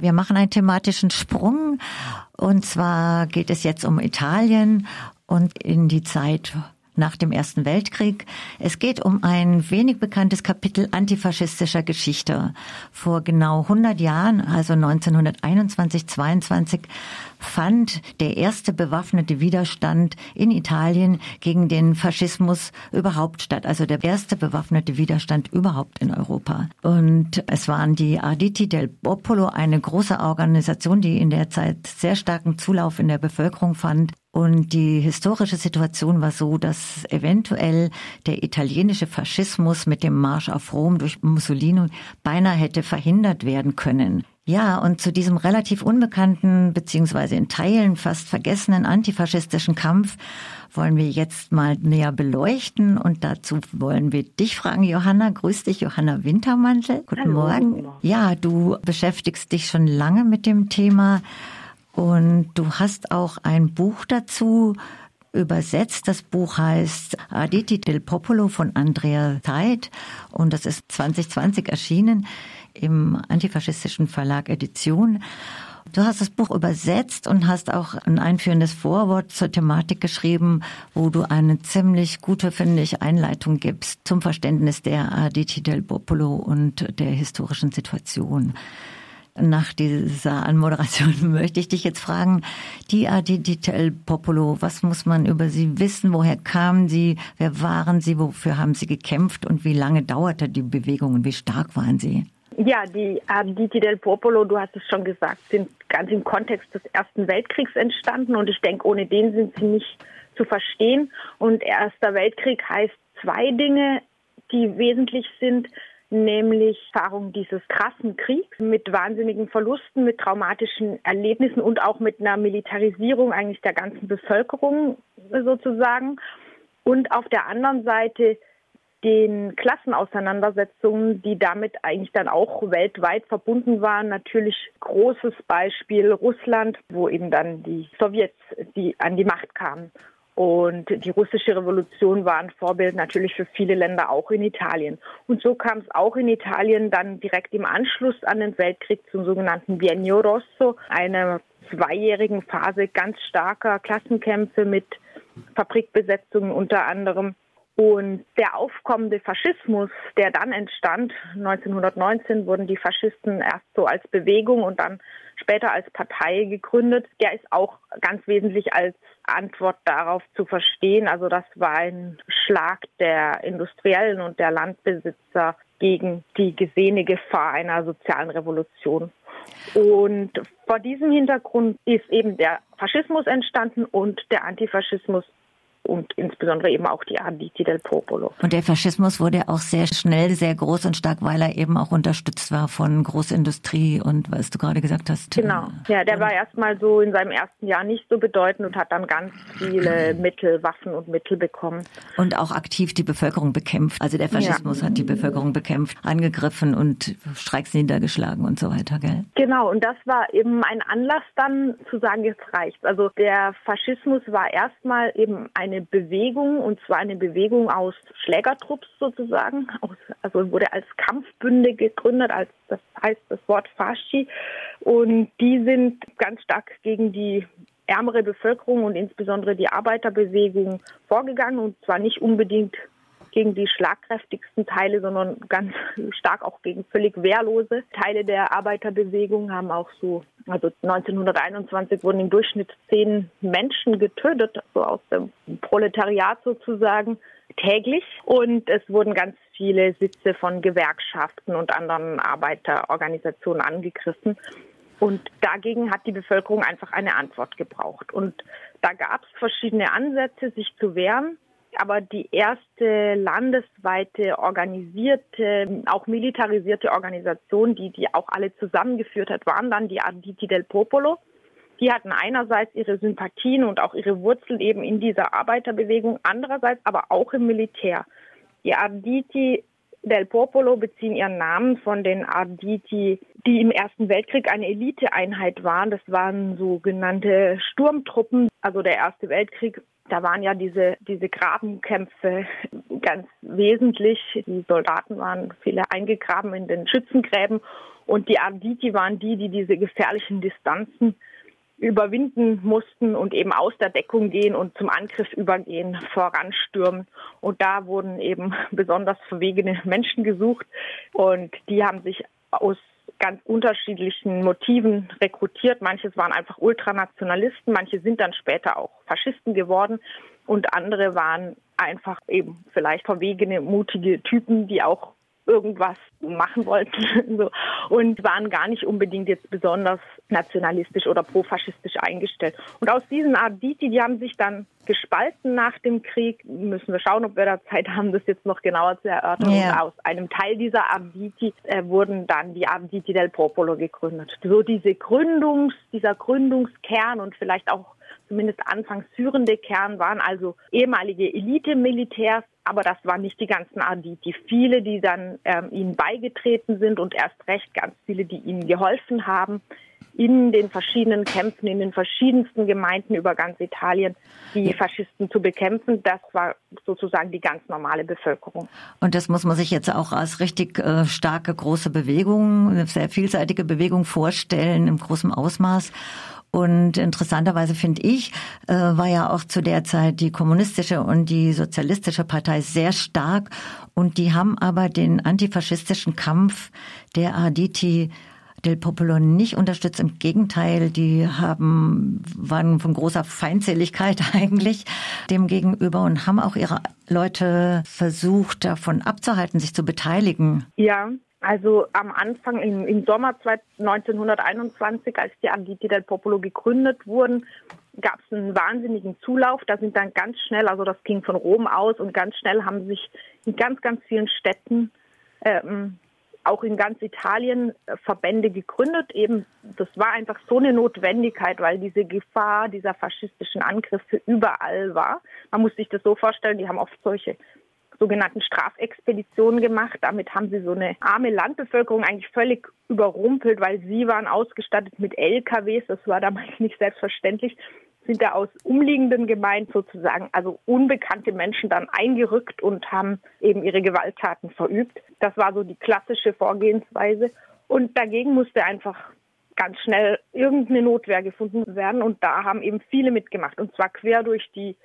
Wir machen einen thematischen Sprung. Und zwar geht es jetzt um Italien und in die Zeit nach dem Ersten Weltkrieg. Es geht um ein wenig bekanntes Kapitel antifaschistischer Geschichte. Vor genau 100 Jahren, also 1921, 22, fand der erste bewaffnete Widerstand in Italien gegen den Faschismus überhaupt statt. Also der erste bewaffnete Widerstand überhaupt in Europa. Und es waren die Arditi del Popolo, eine große Organisation, die in der Zeit sehr starken Zulauf in der Bevölkerung fand. Und die historische Situation war so, dass eventuell der italienische Faschismus mit dem Marsch auf Rom durch Mussolini beinahe hätte verhindert werden können. Ja, und zu diesem relativ unbekannten beziehungsweise in Teilen fast vergessenen antifaschistischen Kampf wollen wir jetzt mal näher beleuchten und dazu wollen wir dich fragen, Johanna. Grüß dich, Johanna Wintermantel. Guten Hallo. Morgen. Ja, du beschäftigst dich schon lange mit dem Thema. Und du hast auch ein Buch dazu übersetzt. Das Buch heißt Aditi del Popolo von Andrea Zeit und das ist 2020 erschienen im antifaschistischen Verlag Edition. Du hast das Buch übersetzt und hast auch ein einführendes Vorwort zur Thematik geschrieben, wo du eine ziemlich gute, finde ich, Einleitung gibst zum Verständnis der Aditi del Popolo und der historischen Situation. Nach dieser Anmoderation möchte ich dich jetzt fragen, die Adiditel Popolo, was muss man über sie wissen? Woher kamen sie? Wer waren sie? Wofür haben sie gekämpft? Und wie lange dauerte die Bewegung und wie stark waren sie? Ja, die Arditi del Popolo, du hast es schon gesagt, sind ganz im Kontext des Ersten Weltkriegs entstanden und ich denke, ohne den sind sie nicht zu verstehen. Und Erster Weltkrieg heißt zwei Dinge, die wesentlich sind nämlich Erfahrung dieses krassen Kriegs mit wahnsinnigen Verlusten, mit traumatischen Erlebnissen und auch mit einer Militarisierung eigentlich der ganzen Bevölkerung sozusagen. Und auf der anderen Seite den Klassenauseinandersetzungen, die damit eigentlich dann auch weltweit verbunden waren. Natürlich großes Beispiel Russland, wo eben dann die Sowjets die an die Macht kamen. Und die russische Revolution war ein Vorbild natürlich für viele Länder, auch in Italien. Und so kam es auch in Italien dann direkt im Anschluss an den Weltkrieg zum sogenannten Biennio Rosso, einer zweijährigen Phase ganz starker Klassenkämpfe mit Fabrikbesetzungen unter anderem. Und der aufkommende Faschismus, der dann entstand, 1919 wurden die Faschisten erst so als Bewegung und dann später als Partei gegründet, der ist auch ganz wesentlich als Antwort darauf zu verstehen. Also das war ein Schlag der Industriellen und der Landbesitzer gegen die gesehene Gefahr einer sozialen Revolution. Und vor diesem Hintergrund ist eben der Faschismus entstanden und der Antifaschismus und insbesondere eben auch die Arditi del Popolo. Und der Faschismus wurde auch sehr schnell sehr groß und stark, weil er eben auch unterstützt war von Großindustrie und was du gerade gesagt hast. Genau. Äh, ja, der war erstmal so in seinem ersten Jahr nicht so bedeutend und hat dann ganz viele Mittel, Waffen und Mittel bekommen. Und auch aktiv die Bevölkerung bekämpft. Also der Faschismus ja. hat die Bevölkerung bekämpft, angegriffen und Streiks niedergeschlagen und so weiter, gell? Genau. Und das war eben ein Anlass dann zu sagen, jetzt reicht's. Also der Faschismus war erstmal eben ein Bewegung, und zwar eine Bewegung aus Schlägertrupps sozusagen, also wurde als Kampfbünde gegründet, als das heißt das Wort Fasci. Und die sind ganz stark gegen die ärmere Bevölkerung und insbesondere die Arbeiterbewegung vorgegangen und zwar nicht unbedingt gegen die schlagkräftigsten Teile, sondern ganz stark auch gegen völlig wehrlose Teile der Arbeiterbewegung haben auch so, also 1921 wurden im Durchschnitt zehn Menschen getötet, also aus dem Proletariat sozusagen täglich und es wurden ganz viele Sitze von Gewerkschaften und anderen Arbeiterorganisationen angegriffen. Und dagegen hat die Bevölkerung einfach eine Antwort gebraucht. Und da gab es verschiedene Ansätze, sich zu wehren aber die erste landesweite organisierte, auch militarisierte Organisation, die die auch alle zusammengeführt hat, waren dann die Arditi del Popolo. Die hatten einerseits ihre Sympathien und auch ihre Wurzeln eben in dieser Arbeiterbewegung, andererseits aber auch im Militär. Die Arditi del Popolo beziehen ihren Namen von den Arditi, die im Ersten Weltkrieg eine Eliteeinheit waren. Das waren sogenannte Sturmtruppen. Also der Erste Weltkrieg da waren ja diese, diese Grabenkämpfe ganz wesentlich. Die Soldaten waren viele eingegraben in den Schützengräben Und die Arditi waren die, die diese gefährlichen Distanzen überwinden mussten und eben aus der Deckung gehen und zum Angriff übergehen, voranstürmen. Und da wurden eben besonders verwegene Menschen gesucht und die haben sich aus ganz unterschiedlichen Motiven rekrutiert. Manches waren einfach Ultranationalisten, manche sind dann später auch Faschisten geworden und andere waren einfach eben vielleicht verwegene, mutige Typen, die auch irgendwas machen wollten so, und waren gar nicht unbedingt jetzt besonders nationalistisch oder profaschistisch eingestellt. Und aus diesen Arditi, die haben sich dann gespalten nach dem Krieg. Müssen wir schauen, ob wir da Zeit haben, das jetzt noch genauer zu erörtern. Ja. Aus einem Teil dieser Arditi äh, wurden dann die Arditi del Popolo gegründet. So diese Gründungs, dieser Gründungskern und vielleicht auch zumindest anfangs führende Kern waren also ehemalige Elite-Militärs, aber das waren nicht die ganzen Arditi. Viele, die dann ähm, ihnen beigetreten sind und erst recht ganz viele, die ihnen geholfen haben, in den verschiedenen Kämpfen, in den verschiedensten Gemeinden über ganz Italien die Faschisten zu bekämpfen. Das war sozusagen die ganz normale Bevölkerung. Und das muss man sich jetzt auch als richtig äh, starke, große Bewegung, eine sehr vielseitige Bewegung vorstellen im großen Ausmaß. Und interessanterweise finde ich, äh, war ja auch zu der Zeit die kommunistische und die sozialistische Partei sehr stark. Und die haben aber den antifaschistischen Kampf der Arditi del Popolo nicht unterstützt. Im Gegenteil, die haben, waren von großer Feindseligkeit eigentlich dem gegenüber und haben auch ihre Leute versucht, davon abzuhalten, sich zu beteiligen. Ja, also am Anfang im, im Sommer 1921, als die Anditi del Popolo gegründet wurden, gab es einen wahnsinnigen Zulauf. Da sind dann ganz schnell, also das ging von Rom aus und ganz schnell haben sich in ganz, ganz vielen Städten, ähm, auch in ganz Italien, äh, Verbände gegründet. Eben, das war einfach so eine Notwendigkeit, weil diese Gefahr dieser faschistischen Angriffe überall war. Man muss sich das so vorstellen, die haben oft solche sogenannten Strafexpeditionen gemacht. Damit haben sie so eine arme Landbevölkerung eigentlich völlig überrumpelt, weil sie waren ausgestattet mit LKWs. Das war damals nicht selbstverständlich sind da aus umliegenden Gemeinden sozusagen, also unbekannte Menschen dann eingerückt und haben eben ihre Gewalttaten verübt. Das war so die klassische Vorgehensweise. Und dagegen musste einfach ganz schnell irgendeine Notwehr gefunden werden. Und da haben eben viele mitgemacht. Und zwar quer durch die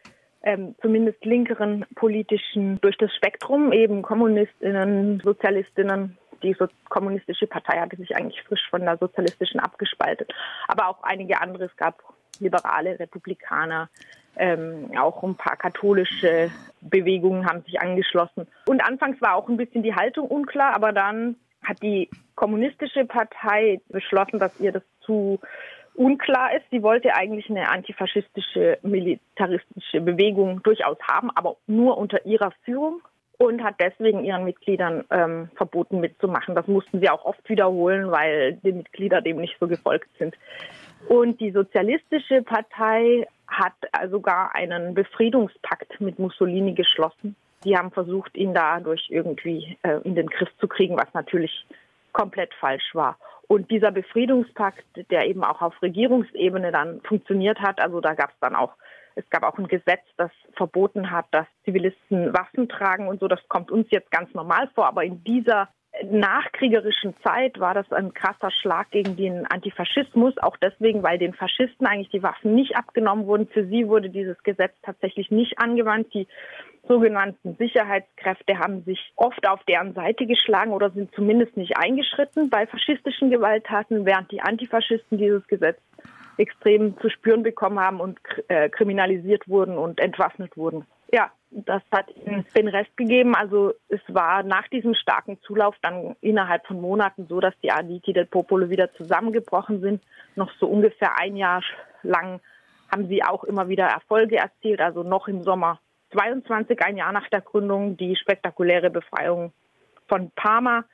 ähm, zumindest linkeren politischen, durch das Spektrum, eben Kommunistinnen, Sozialistinnen. Die so kommunistische Partei hatte sich eigentlich frisch von der sozialistischen abgespaltet. Aber auch einige andere. Es gab liberale Republikaner, ähm, auch ein paar katholische Bewegungen haben sich angeschlossen. Und anfangs war auch ein bisschen die Haltung unklar, aber dann hat die kommunistische Partei beschlossen, dass ihr das zu unklar ist. Sie wollte eigentlich eine antifaschistische, militaristische Bewegung durchaus haben, aber nur unter ihrer Führung und hat deswegen ihren Mitgliedern ähm, verboten mitzumachen. Das mussten sie auch oft wiederholen, weil die Mitglieder dem nicht so gefolgt sind. Und die Sozialistische Partei hat sogar einen Befriedungspakt mit Mussolini geschlossen. Die haben versucht, ihn dadurch irgendwie äh, in den Griff zu kriegen, was natürlich komplett falsch war. Und dieser Befriedungspakt, der eben auch auf Regierungsebene dann funktioniert hat, also da gab es dann auch, es gab auch ein Gesetz, das verboten hat, dass Zivilisten Waffen tragen und so. Das kommt uns jetzt ganz normal vor, aber in dieser nachkriegerischen Zeit war das ein krasser Schlag gegen den Antifaschismus, auch deswegen, weil den Faschisten eigentlich die Waffen nicht abgenommen wurden. Für sie wurde dieses Gesetz tatsächlich nicht angewandt. Die sogenannten Sicherheitskräfte haben sich oft auf deren Seite geschlagen oder sind zumindest nicht eingeschritten bei faschistischen Gewalttaten, während die Antifaschisten dieses Gesetz extrem zu spüren bekommen haben und äh, kriminalisiert wurden und entwaffnet wurden. Ja, das hat ihnen den Rest gegeben. Also es war nach diesem starken Zulauf dann innerhalb von Monaten so, dass die Aditi del Popolo wieder zusammengebrochen sind. Noch so ungefähr ein Jahr lang haben sie auch immer wieder Erfolge erzielt. Also noch im Sommer 22, ein Jahr nach der Gründung, die spektakuläre Befreiung von Parma.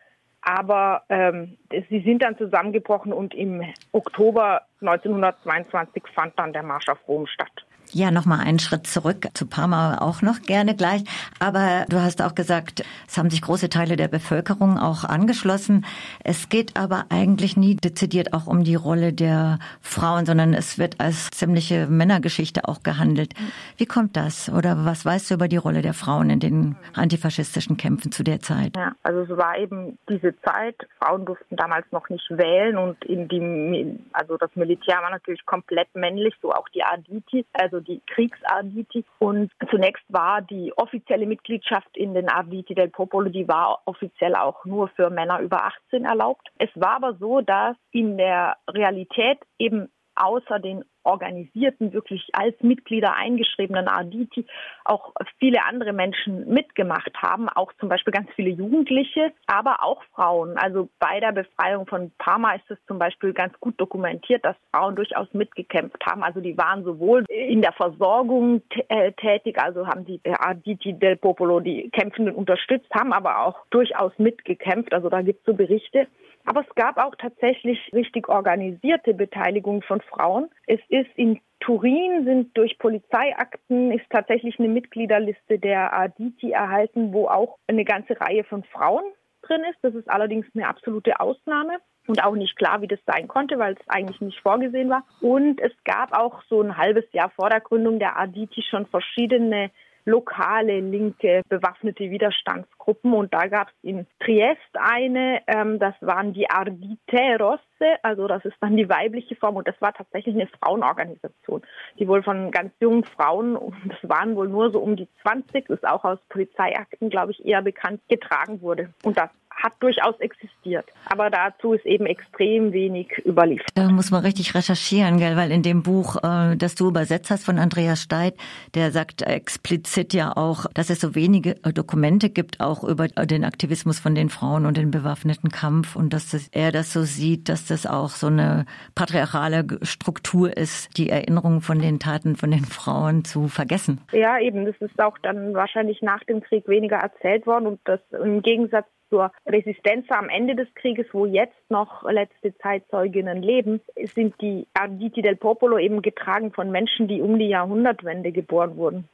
Aber ähm, sie sind dann zusammengebrochen und im Oktober 1922 fand dann der Marsch auf Rom statt. Ja, nochmal einen Schritt zurück zu Parma auch noch gerne gleich. Aber du hast auch gesagt, es haben sich große Teile der Bevölkerung auch angeschlossen. Es geht aber eigentlich nie dezidiert auch um die Rolle der Frauen, sondern es wird als ziemliche Männergeschichte auch gehandelt. Wie kommt das? Oder was weißt du über die Rolle der Frauen in den antifaschistischen Kämpfen zu der Zeit? Ja, also es war eben diese Zeit. Frauen durften damals noch nicht wählen und in die, also das Militär war natürlich komplett männlich, so auch die Arditi, also die Kriegsarditi. Und zunächst war die offizielle Mitgliedschaft in den Arditi del Popolo, die war offiziell auch nur für Männer über 18 erlaubt. Es war aber so, dass in der Realität eben außer den organisierten, wirklich als Mitglieder eingeschriebenen Arditi auch viele andere Menschen mitgemacht haben, auch zum Beispiel ganz viele Jugendliche, aber auch Frauen. Also bei der Befreiung von Parma ist es zum Beispiel ganz gut dokumentiert, dass Frauen durchaus mitgekämpft haben. Also die waren sowohl in der Versorgung äh, tätig, also haben die Arditi del Popolo die Kämpfenden unterstützt, haben aber auch durchaus mitgekämpft. Also da gibt es so Berichte. Aber es gab auch tatsächlich richtig organisierte Beteiligung von Frauen. Es ist in Turin sind durch Polizeiakten ist tatsächlich eine Mitgliederliste der Aditi erhalten, wo auch eine ganze Reihe von Frauen drin ist. Das ist allerdings eine absolute Ausnahme und auch nicht klar, wie das sein konnte, weil es eigentlich nicht vorgesehen war. Und es gab auch so ein halbes Jahr vor der Gründung der Aditi schon verschiedene lokale linke bewaffnete Widerstandsgruppen. Und da gab es in Triest eine, ähm, das waren die Ardite Rosse, also das ist dann die weibliche Form und das war tatsächlich eine Frauenorganisation, die wohl von ganz jungen Frauen, das waren wohl nur so um die 20, ist auch aus Polizeiakten, glaube ich, eher bekannt, getragen wurde. Und das hat durchaus existiert. Aber dazu ist eben extrem wenig überliefert. Da muss man richtig recherchieren, gell? weil in dem Buch, äh, das du übersetzt hast von Andreas Steit, der sagt explizit ja auch, dass es so wenige äh, Dokumente gibt, auch über den Aktivismus von den Frauen und den bewaffneten Kampf und dass das, er das so sieht, dass das auch so eine patriarchale Struktur ist, die Erinnerung von den Taten von den Frauen zu vergessen. Ja, eben. Das ist auch dann wahrscheinlich nach dem Krieg weniger erzählt worden und das im Gegensatz zur Resistenz am Ende des Krieges, wo jetzt noch letzte Zeitzeuginnen leben, sind die Arditi del Popolo eben getragen von Menschen, die um die Jahrhundertwende geboren wurden.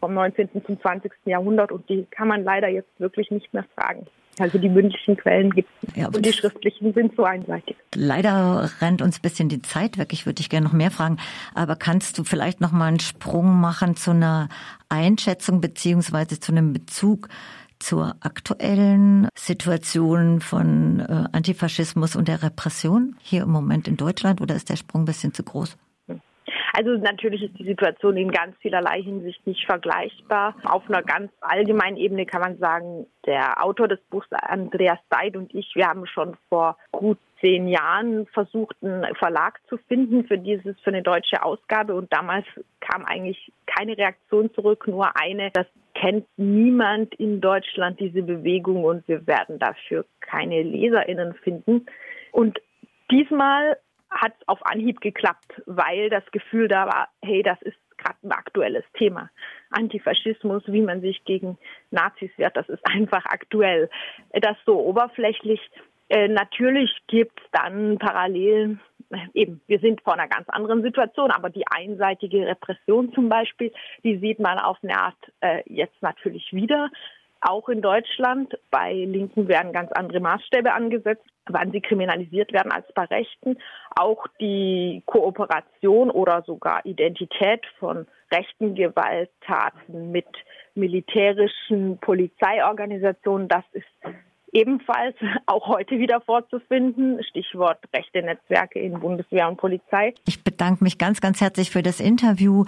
Vom 19. zum 20. Jahrhundert und die kann man leider jetzt wirklich nicht mehr fragen. Also die mündlichen Quellen gibt es ja, und die schriftlichen sind so einseitig. Leider rennt uns ein bisschen die Zeit weg. Ich würde dich gerne noch mehr fragen. Aber kannst du vielleicht noch mal einen Sprung machen zu einer Einschätzung beziehungsweise zu einem Bezug zur aktuellen Situation von äh, Antifaschismus und der Repression hier im Moment in Deutschland oder ist der Sprung ein bisschen zu groß? Also natürlich ist die Situation in ganz vielerlei Hinsicht nicht vergleichbar. Auf einer ganz allgemeinen Ebene kann man sagen, der Autor des Buchs, Andreas Seid und ich, wir haben schon vor gut zehn Jahren versucht, einen Verlag zu finden für dieses, für eine deutsche Ausgabe und damals kam eigentlich keine Reaktion zurück, nur eine, das kennt niemand in Deutschland diese Bewegung und wir werden dafür keine LeserInnen finden. Und diesmal hat es auf Anhieb geklappt, weil das Gefühl da war, hey, das ist gerade ein aktuelles Thema. Antifaschismus, wie man sich gegen Nazis wehrt, das ist einfach aktuell. Das so oberflächlich. Äh, natürlich gibt es dann Parallelen. Eben, wir sind vor einer ganz anderen Situation, aber die einseitige Repression zum Beispiel, die sieht man auf eine Art äh, jetzt natürlich wieder. Auch in Deutschland. Bei Linken werden ganz andere Maßstäbe angesetzt, wann sie kriminalisiert werden als bei Rechten. Auch die Kooperation oder sogar Identität von rechten Gewalttaten mit militärischen Polizeiorganisationen, das ist ebenfalls auch heute wieder vorzufinden. Stichwort rechte Netzwerke in Bundeswehr und Polizei. Ich bedanke mich ganz, ganz herzlich für das Interview.